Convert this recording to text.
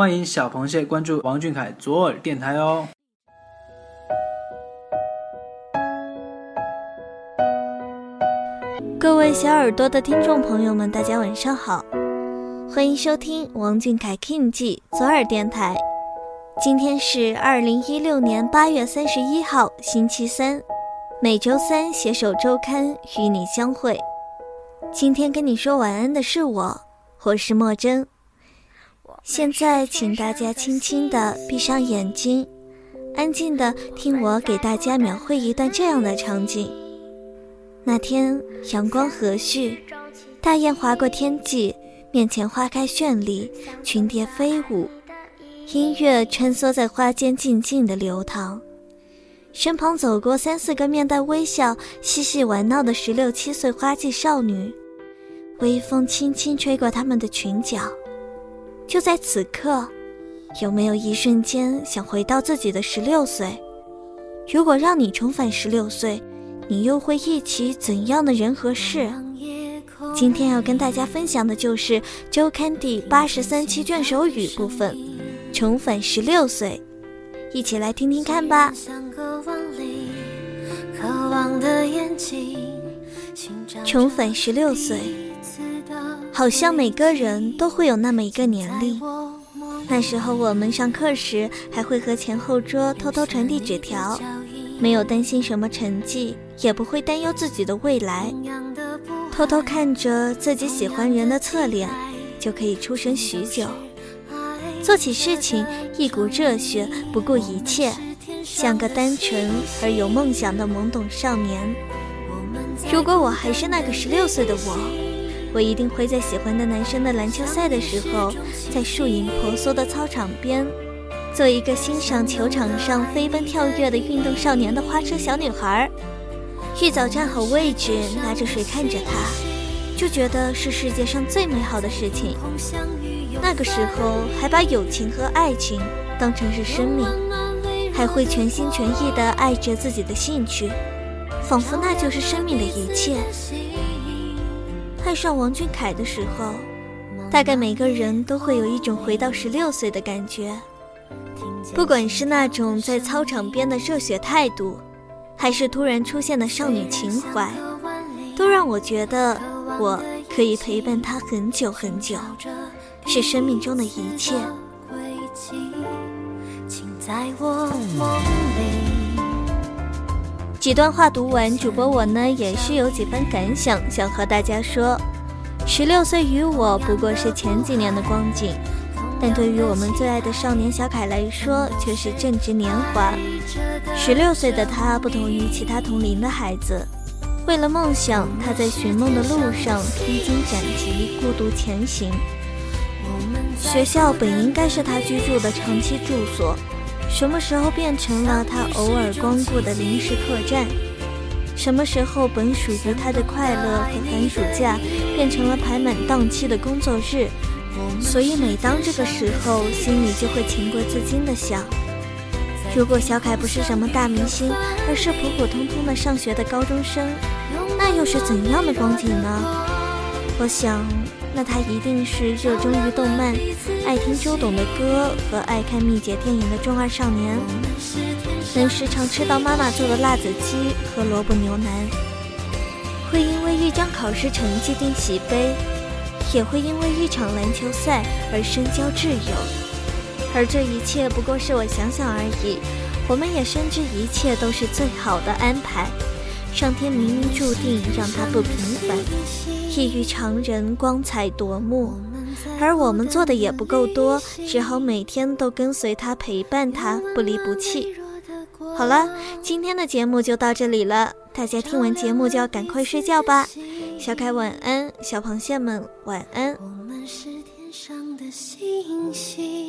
欢迎小螃蟹关注王俊凯左耳电台哦。各位小耳朵的听众朋友们，大家晚上好，欢迎收听王俊凯 King 记左耳电台。今天是二零一六年八月三十一号，星期三。每周三携手周刊与你相会。今天跟你说晚安的是我，我是莫真。现在，请大家轻轻地闭上眼睛，安静地听我给大家描绘一段这样的场景。那天阳光和煦，大雁划过天际，面前花开绚丽，群蝶飞舞，音乐穿梭在花间静静的流淌。身旁走过三四个面带微笑、嬉戏玩闹的十六七岁花季少女，微风轻轻吹过她们的裙角。就在此刻，有没有一瞬间想回到自己的十六岁？如果让你重返十六岁，你又会忆起怎样的人和事？今天要跟大家分享的就是周刊第八十三期卷首语部分，重返十六岁。一起来听听看吧。重返十六岁，好像每个人都会有那么一个年龄。那时候我们上课时还会和前后桌偷偷传递纸条，没有担心什么成绩，也不会担忧自己的未来，偷偷看着自己喜欢人的侧脸，就可以出神许久。做起事情一股热血，不顾一切，像个单纯而有梦想的懵懂少年。如果我还是那个十六岁的我，我一定会在喜欢的男生的篮球赛的时候，在树影婆娑的操场边，做一个欣赏球场上飞奔跳跃的运动少年的花痴小女孩。一早站好位置，拿着水看着他，就觉得是世界上最美好的事情。那个时候还把友情和爱情当成是生命，还会全心全意地爱着自己的兴趣，仿佛那就是生命的一切。爱上王俊凯的时候，大概每个人都会有一种回到十六岁的感觉，不管是那种在操场边的热血态度，还是突然出现的少女情怀，都让我觉得我可以陪伴他很久很久。是生命中的一切。请在我梦里几段话读完，主播我呢也是有几番感想想和大家说。十六岁于我不过是前几年的光景，但对于我们最爱的少年小凯来说，却是正值年华。十六岁的他不同于其他同龄的孩子，为了梦想，他在寻梦的路上披荆斩棘，孤独前行。学校本应该是他居住的长期住所，什么时候变成了他偶尔光顾的临时客栈？什么时候本属于他的快乐和寒暑假变成了排满档期的工作日？所以每当这个时候，心里就会情不自禁地想：如果小凯不是什么大明星，而是普普通通的上学的高中生，那又是怎样的光景呢？我想。那他一定是热衷于动漫、爱听周董的歌和爱看蜜姐电影的中二少年，能时常吃到妈妈做的辣子鸡和萝卜牛腩，会因为一张考试成绩定喜悲，也会因为一场篮球赛而深交挚友。而这一切不过是我想想而已，我们也深知一切都是最好的安排。上天明明注定让他不平凡，异于常人，光彩夺目。而我们做的也不够多，只好每天都跟随他，陪伴他，不离不弃。好了，今天的节目就到这里了，大家听完节目就要赶快睡觉吧。小凯晚安，小螃蟹们晚安。我们是天上的星星。